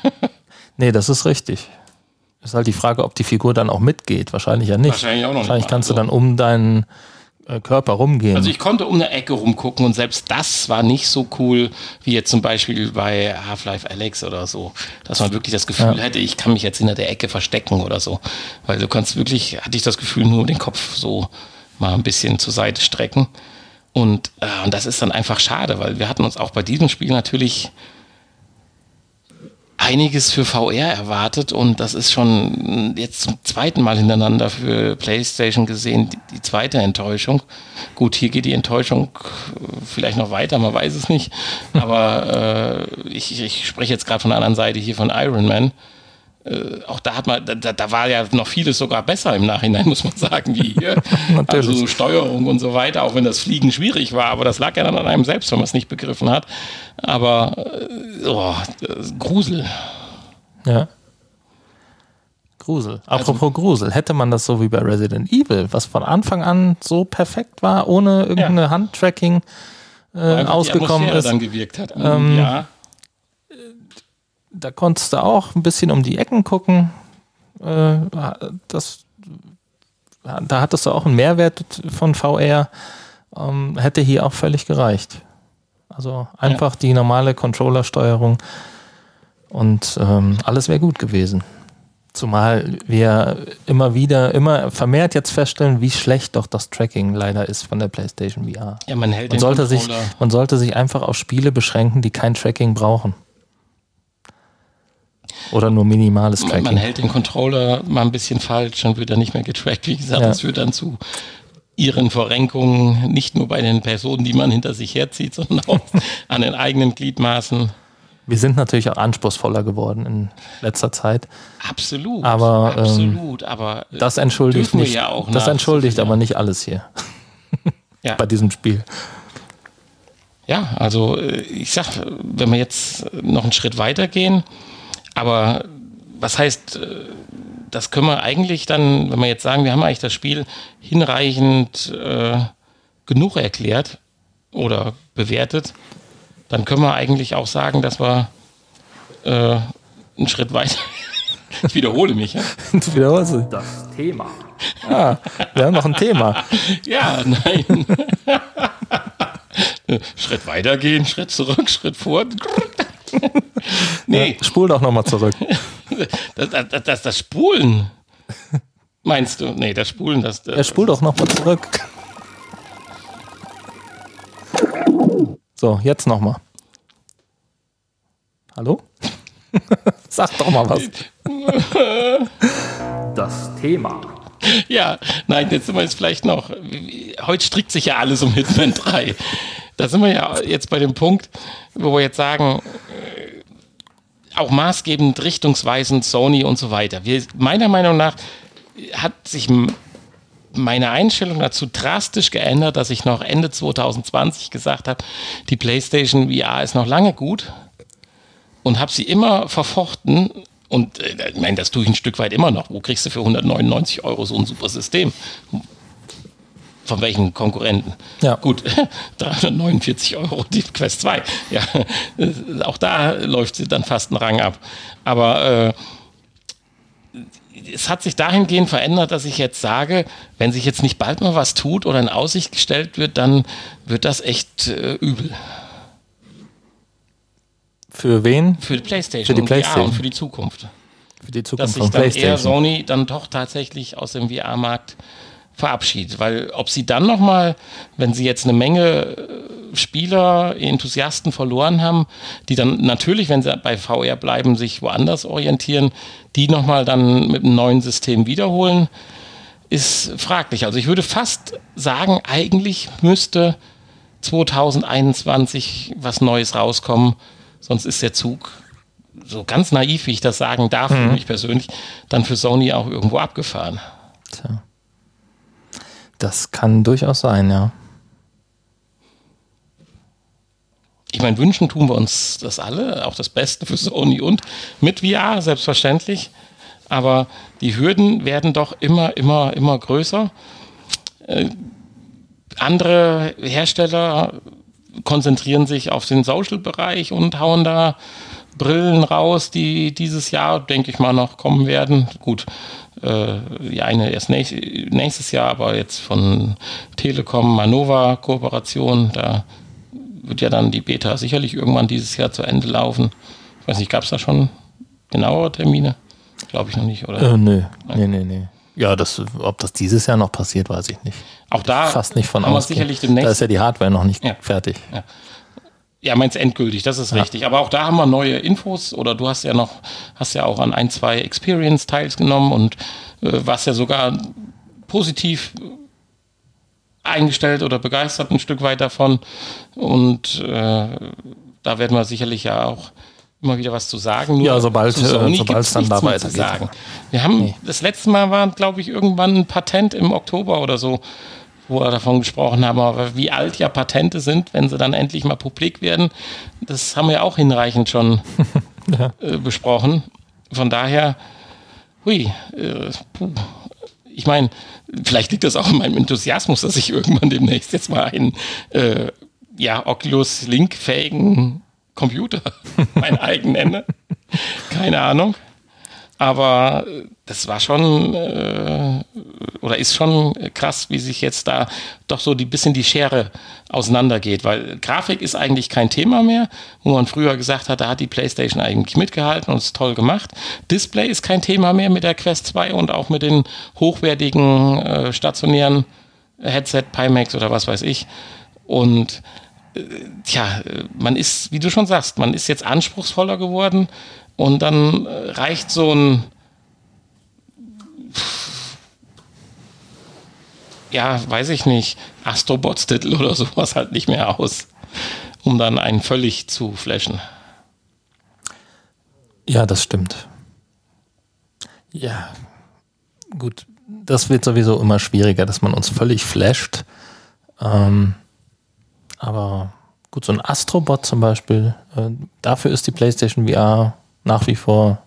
nee, das ist richtig. Ist halt die Frage, ob die Figur dann auch mitgeht. Wahrscheinlich ja nicht. Wahrscheinlich auch noch nicht Wahrscheinlich mal. kannst du Also- dann um deinen Körper rumgehen. Also ich konnte um eine Ecke rumgucken und selbst das war nicht so cool wie jetzt zum Beispiel bei Half-Life Alex oder so, dass man wirklich das Gefühl hätte, ich kann mich jetzt hinter der Ecke verstecken oder so. Weil du kannst wirklich, hatte ich das Gefühl, nur den Kopf so mal ein bisschen zur Seite strecken. Und, äh, und das ist dann einfach schade, weil wir hatten uns auch bei diesem Spiel natürlich einiges für VR erwartet und das ist schon jetzt zum zweiten Mal hintereinander für PlayStation gesehen, die, die zweite Enttäuschung. Gut, hier geht die Enttäuschung vielleicht noch weiter, man weiß es nicht, aber äh, ich, ich spreche jetzt gerade von der anderen Seite hier von Iron Man. Äh, auch da hat man, da, da, war ja noch vieles sogar besser im Nachhinein, muss man sagen, wie hier. also Steuerung und so weiter, auch wenn das Fliegen schwierig war, aber das lag ja dann an einem selbst, wenn man es nicht begriffen hat. Aber äh, oh, Grusel. Ja. Grusel. Also Apropos also, Grusel, hätte man das so wie bei Resident Evil, was von Anfang an so perfekt war, ohne irgendeine ja. Handtracking äh, ausgekommen ist. dann gewirkt hat. Ähm, ja da konntest du auch ein bisschen um die Ecken gucken. Äh, das, da hattest du auch einen Mehrwert von VR. Ähm, hätte hier auch völlig gereicht. Also einfach ja. die normale Controller-Steuerung und ähm, alles wäre gut gewesen. Zumal wir immer wieder, immer vermehrt jetzt feststellen, wie schlecht doch das Tracking leider ist von der PlayStation VR. Ja, man hält man sollte sich, Man sollte sich einfach auf Spiele beschränken, die kein Tracking brauchen. Oder nur minimales Tracking? Man hält den Controller mal ein bisschen falsch und wird dann nicht mehr getrackt. Wie gesagt, ja. das führt dann zu ihren Verrenkungen, nicht nur bei den Personen, die man hinter sich herzieht, sondern auch an den eigenen Gliedmaßen. Wir sind natürlich auch anspruchsvoller geworden in letzter Zeit. Absolut. Aber, ähm, absolut. aber äh, das entschuldigt nicht. Ja das entschuldigt aber nicht alles hier. ja. Bei diesem Spiel. Ja, also äh, ich sag, wenn wir jetzt noch einen Schritt weiter gehen, aber was heißt, äh, das können wir eigentlich dann, wenn wir jetzt sagen, wir haben eigentlich das Spiel hinreichend äh, genug erklärt oder bewertet, dann können wir eigentlich auch sagen, dass wir äh, einen Schritt weiter. ich wiederhole mich. Ja? Du wiederholst Das Thema. Ah, wir haben noch ein Thema. ja, nein. Schritt weiter gehen, Schritt zurück, Schritt vor. nee. Ja, spul doch nochmal zurück. Das, das, das, das, Spulen. Meinst du? Nee, das Spulen, das. das ja, spul doch nochmal zurück. So, jetzt nochmal. Hallo? Sag doch mal was. Das Thema. Ja, nein, jetzt sind wir jetzt vielleicht noch. Heute strickt sich ja alles um Hitman 3. Da sind wir ja jetzt bei dem Punkt, wo wir jetzt sagen, auch maßgebend, richtungsweisend, Sony und so weiter. Wir, meiner Meinung nach hat sich meine Einstellung dazu drastisch geändert, dass ich noch Ende 2020 gesagt habe, die PlayStation VR ist noch lange gut und habe sie immer verfochten. Und äh, ich meine, das tue ich ein Stück weit immer noch. Wo kriegst du für 199 Euro so ein super System? Von welchen Konkurrenten? Ja. Gut, 349 Euro die Quest 2. Ja, auch da läuft sie dann fast einen Rang ab. Aber äh, es hat sich dahingehend verändert, dass ich jetzt sage, wenn sich jetzt nicht bald mal was tut oder in Aussicht gestellt wird, dann wird das echt äh, übel. Für wen? Für die PlayStation. Für die PlayStation. und für die Zukunft. Für die Zukunft Dass sich dann eher Sony dann doch tatsächlich aus dem VR-Markt verabschiedet. Weil ob sie dann nochmal, wenn sie jetzt eine Menge äh, Spieler, Enthusiasten verloren haben, die dann natürlich, wenn sie bei VR bleiben, sich woanders orientieren, die nochmal dann mit einem neuen System wiederholen, ist fraglich. Also ich würde fast sagen, eigentlich müsste 2021 was Neues rauskommen, sonst ist der Zug so ganz naiv, wie ich das sagen darf, mhm. für mich persönlich, dann für Sony auch irgendwo abgefahren. Tja. Das kann durchaus sein, ja. Ich meine, wünschen tun wir uns das alle, auch das Beste für Sony und mit VR, selbstverständlich. Aber die Hürden werden doch immer, immer, immer größer. Äh, andere Hersteller konzentrieren sich auf den Social-Bereich und hauen da Brillen raus, die dieses Jahr, denke ich mal, noch kommen werden. Gut, äh, eine erst nächstes Jahr, aber jetzt von Telekom Manova Kooperation, da wird ja dann die Beta sicherlich irgendwann dieses Jahr zu Ende laufen. Ich weiß nicht, gab es da schon genauere Termine? Glaube ich noch nicht, oder? Äh, nö, nee, nee, nee. Ja, das, ob das dieses Jahr noch passiert, weiß ich nicht. Auch da fast nicht von aus. sicherlich demnächst. Da ist ja die Hardware noch nicht ja. fertig. Ja. Ja, meinst endgültig, das ist ja. richtig. Aber auch da haben wir neue Infos oder du hast ja noch, hast ja auch an ein, zwei Experience teilgenommen und äh, warst ja sogar positiv eingestellt oder begeistert ein Stück weit davon. Und äh, da werden wir sicherlich ja auch immer wieder was zu sagen. Nur ja, sobald äh, es dann da weitergeht. Wir haben nee. das letzte Mal war, glaube ich, irgendwann ein Patent im Oktober oder so, wo wir davon gesprochen haben. Aber wie alt ja Patente sind, wenn sie dann endlich mal publik werden, das haben wir auch hinreichend schon ja. äh, besprochen. Von daher, hui, äh, ich meine, vielleicht liegt das auch in meinem Enthusiasmus, dass ich irgendwann demnächst jetzt mal einen äh, ja, Oculus Link-fähigen Computer mein eigen nenne. Keine Ahnung. Aber äh, das war schon äh, oder ist schon krass, wie sich jetzt da doch so ein bisschen die Schere auseinandergeht, weil Grafik ist eigentlich kein Thema mehr, wo man früher gesagt hat, da hat die PlayStation eigentlich mitgehalten und ist toll gemacht. Display ist kein Thema mehr mit der Quest 2 und auch mit den hochwertigen äh, stationären Headset, Pimax oder was weiß ich. Und äh, tja, man ist, wie du schon sagst, man ist jetzt anspruchsvoller geworden und dann äh, reicht so ein ja, weiß ich nicht, Astrobots-Titel oder sowas halt nicht mehr aus, um dann einen völlig zu flashen. Ja, das stimmt. Ja, gut, das wird sowieso immer schwieriger, dass man uns völlig flasht. Ähm, aber gut, so ein Astrobot zum Beispiel, äh, dafür ist die PlayStation VR nach wie vor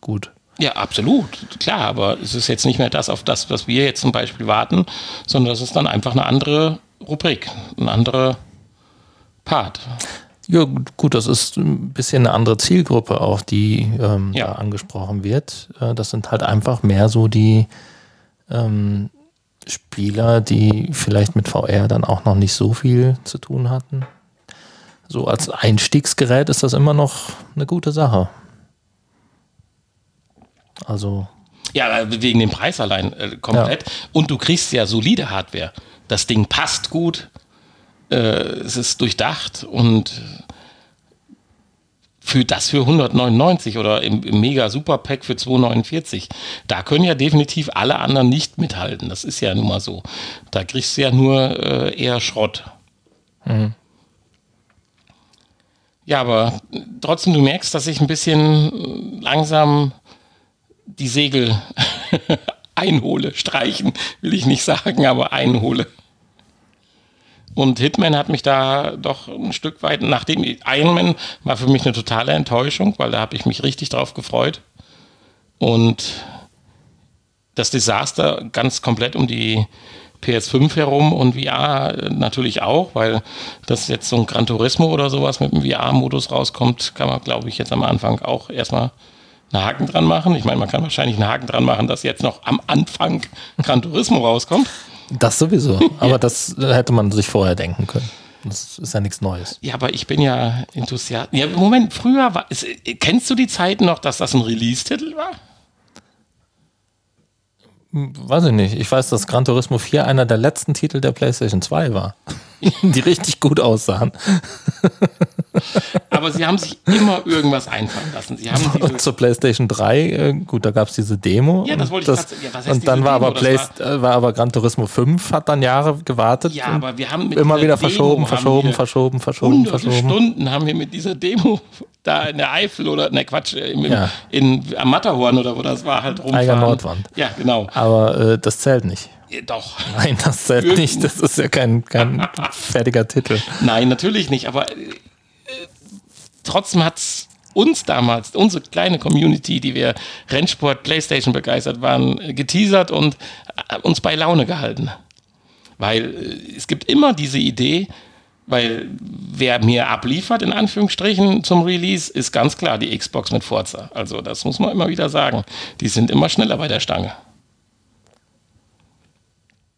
gut. Ja, absolut, klar, aber es ist jetzt nicht mehr das, auf das, was wir jetzt zum Beispiel warten, sondern das ist dann einfach eine andere Rubrik, ein anderer Part. Ja, gut, das ist ein bisschen eine andere Zielgruppe auch, die ähm, ja. da angesprochen wird. Äh, das sind halt einfach mehr so die ähm, Spieler, die vielleicht mit VR dann auch noch nicht so viel zu tun hatten. So als Einstiegsgerät ist das immer noch eine gute Sache. Also. Ja, wegen dem Preis allein äh, komplett. Ja. Und du kriegst ja solide Hardware. Das Ding passt gut. Äh, es ist durchdacht und für das für 199 oder im, im Mega Super Pack für 249. Da können ja definitiv alle anderen nicht mithalten. Das ist ja nun mal so. Da kriegst du ja nur äh, eher Schrott. Mhm. Ja, aber trotzdem, du merkst, dass ich ein bisschen langsam die Segel einhole. Streichen will ich nicht sagen, aber einhole. Und Hitman hat mich da doch ein Stück weit, nachdem Ironman war für mich eine totale Enttäuschung, weil da habe ich mich richtig drauf gefreut. Und das Desaster ganz komplett um die PS5 herum und VR natürlich auch, weil das jetzt so ein Gran Turismo oder sowas mit dem VR-Modus rauskommt, kann man, glaube ich, jetzt am Anfang auch erstmal einen Haken dran machen. Ich meine, man kann wahrscheinlich einen Haken dran machen, dass jetzt noch am Anfang Gran Turismo rauskommt. Das sowieso, aber das hätte man sich vorher denken können. Das ist ja nichts Neues. Ja, aber ich bin ja Enthusiast. Ja, Moment, früher war. Ist, kennst du die Zeit noch, dass das ein Release-Titel war? Weiß ich nicht. Ich weiß, dass Gran Turismo 4 einer der letzten Titel der PlayStation 2 war. die richtig gut aussahen. Aber sie haben sich immer irgendwas einfallen lassen. Sie haben und zur PlayStation 3, äh, gut, da gab es diese Demo. Ja, das wollte ich das, ja, Und dann war aber, Play, war, äh, war aber Gran Turismo 5, hat dann Jahre gewartet. Ja, aber wir haben immer wieder verschoben, verschoben, verschoben, verschoben, verschoben. Stunden haben wir mit dieser Demo da in der Eifel oder, ne Quatsch, im, ja. in, am Matterhorn oder wo das war, halt rumfahren. Eiger Nordwand. Ja, genau. Aber äh, das zählt nicht. Doch. Nein, das zählt Irgend nicht. Das ist ja kein, kein fertiger Titel. Nein, natürlich nicht. Aber äh, trotzdem hat es uns damals, unsere kleine Community, die wir Rennsport, Playstation begeistert waren, geteasert und äh, uns bei Laune gehalten. Weil äh, es gibt immer diese Idee, weil wer mir abliefert, in Anführungsstrichen, zum Release, ist ganz klar die Xbox mit Forza. Also das muss man immer wieder sagen. Die sind immer schneller bei der Stange.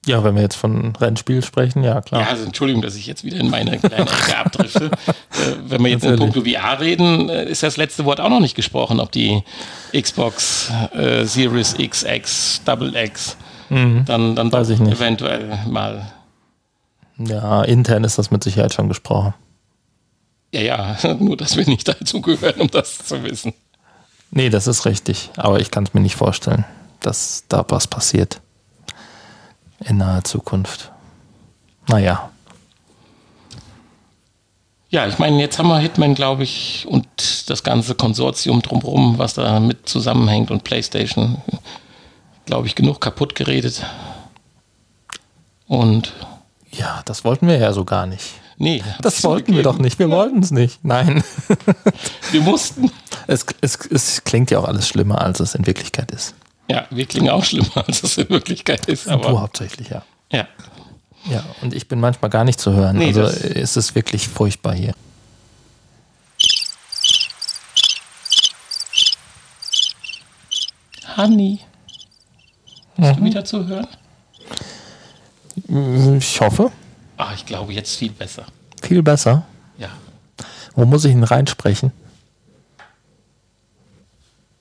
Ja, wenn wir jetzt von Rennspiel sprechen, ja klar. Ja, also Entschuldigung, dass ich jetzt wieder in meine kleine Ecke abdrifte. äh, wenn wir jetzt in puncto VR reden, äh, ist das letzte Wort auch noch nicht gesprochen, ob die Xbox äh, Series XX, Double X mhm. dann, dann Weiß ich nicht. eventuell mal. Ja, intern ist das mit Sicherheit schon gesprochen. Ja, ja, nur dass wir nicht dazu gehören, um das zu wissen. Nee, das ist richtig. Aber ich kann es mir nicht vorstellen, dass da was passiert in naher Zukunft. Naja. Ja, ich meine, jetzt haben wir Hitman, glaube ich, und das ganze Konsortium drumherum, was da mit zusammenhängt und PlayStation, glaube ich, genug kaputt geredet. Und Ja, das wollten wir ja so gar nicht. nee, Das wollten wir doch nicht. Wir wollten es nicht. Nein. Wir mussten. Es, es, es klingt ja auch alles schlimmer, als es in Wirklichkeit ist. Ja, wir klingen auch schlimmer, als es in Wirklichkeit ist. du Aber hauptsächlich, ja. ja, Ja, und ich bin manchmal gar nicht zu hören. Nee, also das- es ist wirklich furchtbar hier. Honey. Bist Mhm. du wieder zu hören? Ich hoffe, Ah, ich glaube jetzt viel besser. viel besser. Ja. Wo muss ich ihn reinsprechen?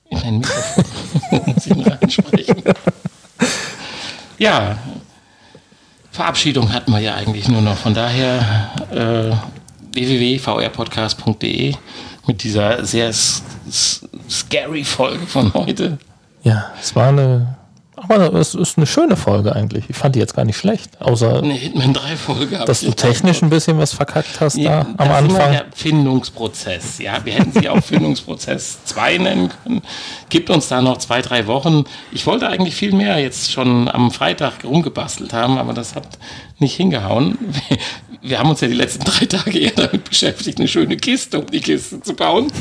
In ein Mikrofon muss ich ihn reinsprechen. Ja, Verabschiedung hatten wir ja eigentlich nur noch. Von daher äh, www.vrpodcast.de mit dieser sehr scary Folge von heute. Ja, es war eine. Aber es ist eine schöne Folge eigentlich. Ich fand die jetzt gar nicht schlecht. Außer, Eine Hitman 3 Folge. dass du technisch ein bisschen was verkackt hast Ja, da am Anfang. der Findungsprozess. Ja, wir hätten sie auch Findungsprozess 2 nennen können. Gibt uns da noch zwei, drei Wochen. Ich wollte eigentlich viel mehr jetzt schon am Freitag rumgebastelt haben, aber das hat nicht hingehauen. Wir, haben uns ja die letzten drei Tage eher damit beschäftigt, eine schöne Kiste um die Kiste zu bauen.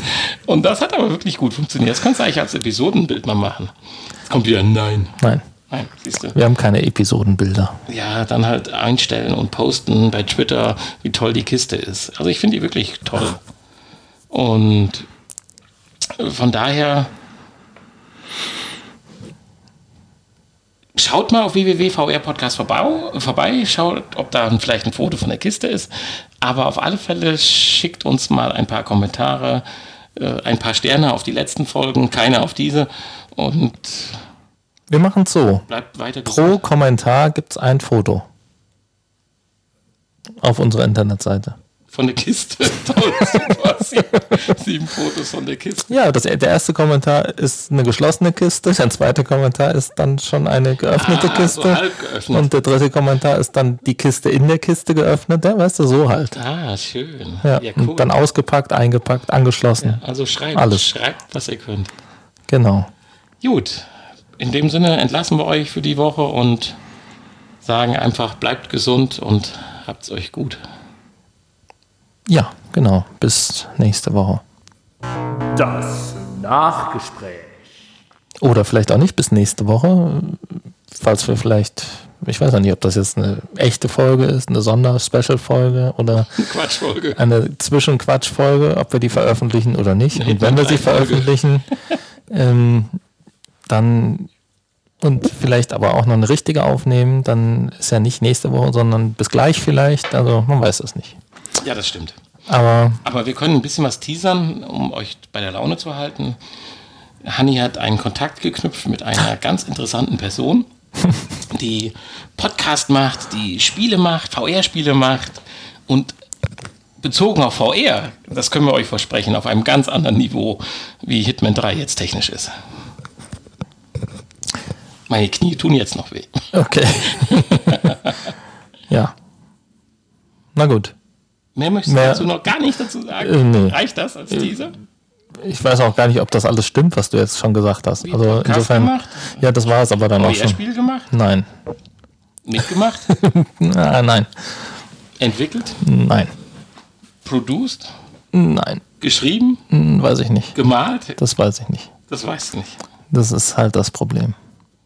Und das hat aber wirklich gut funktioniert. Das kannst du eigentlich als Episodenbild mal machen. Jetzt kommt wieder Nein. Nein, Nein, siehst du. wir haben keine Episodenbilder. Ja, dann halt einstellen und posten bei Twitter, wie toll die Kiste ist. Also ich finde die wirklich toll. Und von daher schaut mal auf www.vrpodcast vorbei, vorbei, schaut, ob da vielleicht ein Foto von der Kiste ist. Aber auf alle Fälle schickt uns mal ein paar Kommentare, äh, ein paar Sterne auf die letzten Folgen, keine auf diese. Und Wir machen es so. bleibt weiter Pro Kommentar gibt es ein Foto. Auf unserer Internetseite. Von der Kiste. Toll, super. Sieben, sieben Fotos von der Kiste. Ja, das, der erste Kommentar ist eine geschlossene Kiste, der zweite Kommentar ist dann schon eine geöffnete Ah, so Kiste. halb geöffnet. Und der dritte Kommentar ist dann die Kiste in der Kiste geöffnet, ja, weißt du, so halt. Ah, schön. Ja, Ja, cool. Und dann ausgepackt, eingepackt, angeschlossen. also schreibt, Alles. schreibt, was ihr könnt. Genau. Gut. In dem Sinne entlassen wir euch für die Woche und sagen einfach, bleibt gesund und habt's euch gut. Ja, genau. Bis nächste Woche. Das Nachgespräch. Oder vielleicht auch nicht bis nächste Woche, falls wir vielleicht, ich weiß ja nicht, ob das jetzt eine echte Folge ist, eine Sonder-Special-Folge oder Quatschfolge. eine Zwischenquatsch-Folge, ob wir die veröffentlichen oder nicht. Nee, und wenn wir sie veröffentlichen, ähm, dann und vielleicht aber auch noch eine richtige aufnehmen, dann ist ja nicht nächste Woche, sondern bis gleich vielleicht. Also man weiß es nicht. Ja, das stimmt. Aber Aber wir können ein bisschen was teasern, um euch bei der Laune zu halten. Hanni hat einen Kontakt geknüpft mit einer ganz interessanten Person, die Podcast macht, die Spiele macht, VR-Spiele macht und bezogen auf VR, das können wir euch versprechen, auf einem ganz anderen Niveau, wie Hitman 3 jetzt technisch ist. Meine Knie tun jetzt noch weh. okay. ja. Na gut. Mehr möchtest du dazu noch gar nicht dazu sagen? Äh, nee. Reicht das als Teaser? Ich weiß auch gar nicht, ob das alles stimmt, was du jetzt schon gesagt hast. Wie, Also Podcast insofern. gemacht? Ja, das war es aber dann auch schon. VR-Spiel gemacht? Nein. Mitgemacht? Ah, nein. entwickelt? Nein. Produced? Nein. Geschrieben? Hm, Weiß ich nicht. Gemalt? Das weiß ich nicht. Das weißt du nicht. Das ist halt das Problem.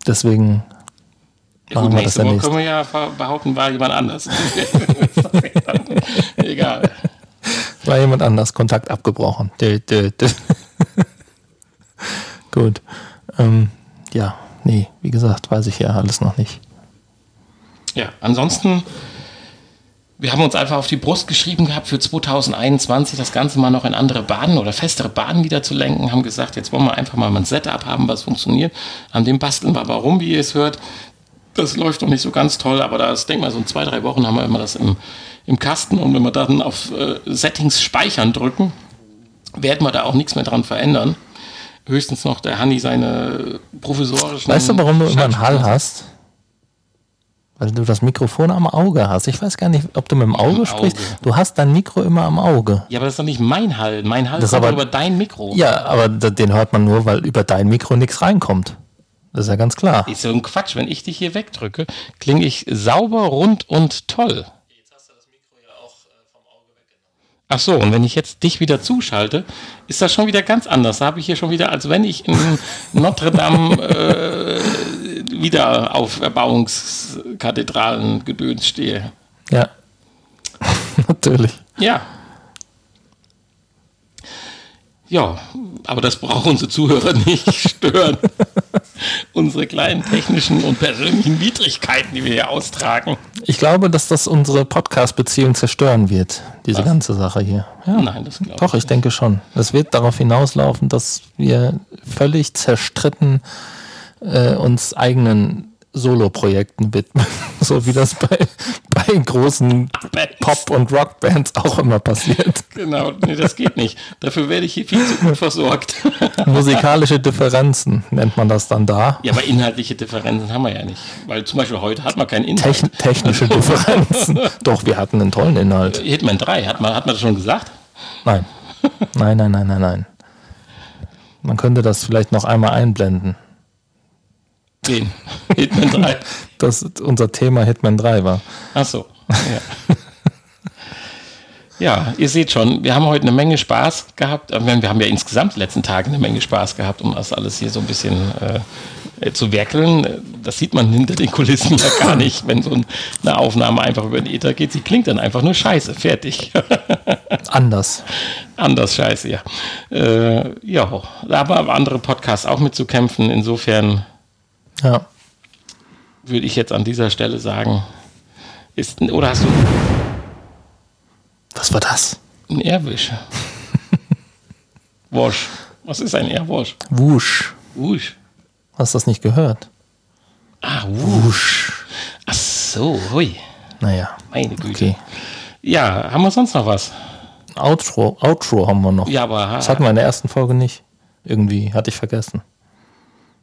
Deswegen Ja, Machen gut, wir das nächste Woche demnächst. können wir ja behaupten, war jemand anders. Egal. war jemand anders Kontakt abgebrochen. Dö, dö, dö. Gut. Ähm, ja, nee, wie gesagt, weiß ich ja alles noch nicht. Ja, ansonsten, wir haben uns einfach auf die Brust geschrieben gehabt, für 2021 das Ganze mal noch in andere Bahnen oder festere Bahnen wieder zu lenken. Haben gesagt, jetzt wollen wir einfach mal ein Setup haben, was funktioniert. An dem basteln wir aber rum, wie ihr es hört. Das läuft noch nicht so ganz toll, aber das, denk mal, so in zwei, drei Wochen haben wir immer das im im Kasten und wenn wir dann auf äh, Settings speichern drücken, werden wir da auch nichts mehr dran verändern. Höchstens noch der Hanni seine professorischen. Weißt du, warum du immer einen Hall hast? Weil du das Mikrofon am Auge hast. Ich weiß gar nicht, ob du mit dem Auge Am sprichst. Auge. Du hast dein Mikro immer am Auge. Ja, aber das ist doch nicht mein Hall. Mein Hall Das ist aber über dein Mikro. Ja, aber den hört man nur, weil über dein Mikro nichts reinkommt. Das ist ja ganz klar. Ist so ein Quatsch. Wenn ich dich hier wegdrücke, klinge ich sauber, rund und toll. Ach so, und wenn ich jetzt dich wieder zuschalte, ist das schon wieder ganz anders. Da habe ich hier schon wieder, als wenn ich in Notre Dame äh, Wiederauferbauungskathedralen gedöns stehe. Ja. Natürlich. Ja. Ja, aber das brauchen unsere Zuhörer nicht stören. Unsere kleinen technischen und persönlichen Widrigkeiten, die wir hier austragen. Ich glaube, dass das unsere Podcast-Beziehung zerstören wird, diese Was? ganze Sache hier. Ja. Nein, das glaube Doch, ich denke schon. Es wird darauf hinauslaufen, dass wir völlig zerstritten äh, uns eigenen Solo-Projekten widmen. so wie das bei, bei großen Bands. Pop- und Rockbands auch immer passiert. Genau, nee, das geht nicht. Dafür werde ich hier viel zu gut versorgt. Musikalische Differenzen nennt man das dann da. ja, aber inhaltliche Differenzen haben wir ja nicht. Weil zum Beispiel heute hat man keinen Inhalt. Techn technische Differenzen. Doch, wir hatten einen tollen Inhalt. Hitman 3, hat man, hat man das schon gesagt? Nein. Nein, nein, nein, nein, nein. Man könnte das vielleicht noch einmal einblenden, Den. Hitman 3. dass unser Thema Hitman 3 war. Ach so. Ja. ja, ihr seht schon, wir haben heute eine Menge Spaß gehabt. Wir haben ja insgesamt die letzten Tage eine Menge Spaß gehabt, um das alles hier so ein bisschen äh, äh, zu werkeln. Das sieht man hinter den Kulissen ja gar nicht, wenn so ein- eine Aufnahme einfach über den Ether geht. Sie klingt dann einfach nur scheiße, fertig. Anders. Anders scheiße, ja. Äh, ja, da haben aber andere Podcasts auch mit zu kämpfen. Insofern Ja. würde ich jetzt an dieser Stelle sagen, ist, oder hast du Was war das? Ein Airwisch. Wasch. Was ist ein Airwash? Wusch. Wusch. Hast du das nicht gehört? Ah, wusch. Wusch. Ach so, hui. Naja. Meine Güte. Okay. Ja, haben wir sonst noch was? Outro, Outro haben wir noch. Ja, aber Das hatten wir in der ersten Folge nicht. Irgendwie hatte ich vergessen.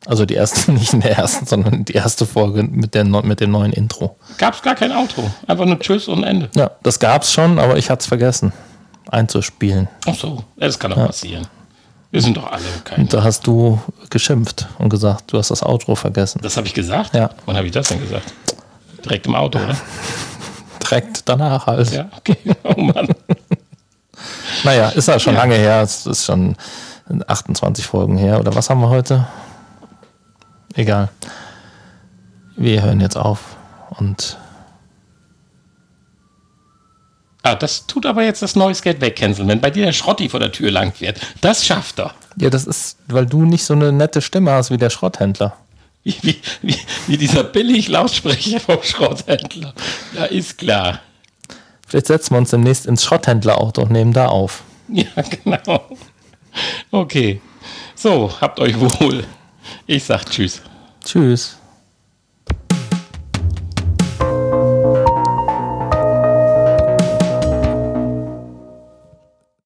Also die erste, nicht in der ersten, sondern die erste Folge mit, der, mit dem neuen Intro. gab es gar kein Outro. Einfach nur Tschüss und Ende. Ja, das gab's schon, aber ich hatte es vergessen einzuspielen. Ach so, das kann doch passieren. Wir sind doch alle kein. Und da hast du geschimpft und gesagt, du hast das Outro vergessen. Das habe ich gesagt? Ja. Wann habe ich das denn gesagt? Direkt im Auto, oder? Direkt danach halt. Ja, okay. Oh Mann. Naja, ist ja schon lange her. Es ist schon 28 Folgen her. Oder was haben wir heute? Egal. Wir hören jetzt auf. Und Ah, das tut aber jetzt das Noise Gate wegcanceln, wenn bei dir der Schrotti vor der Tür lang fährt. Das schafft er. ja, das ist, weil du nicht so eine nette Stimme hast wie der Schrotthändler. Wie, wie, wie, wie dieser billig Lautsprecher vom Schrotthändler. Ja, ist klar. Vielleicht setzen wir uns demnächst ins Schrotthändlerauto und nehmen da auf. Ja, genau. Okay. So, habt euch wohl. Ich sag Tschüss. Tschüss.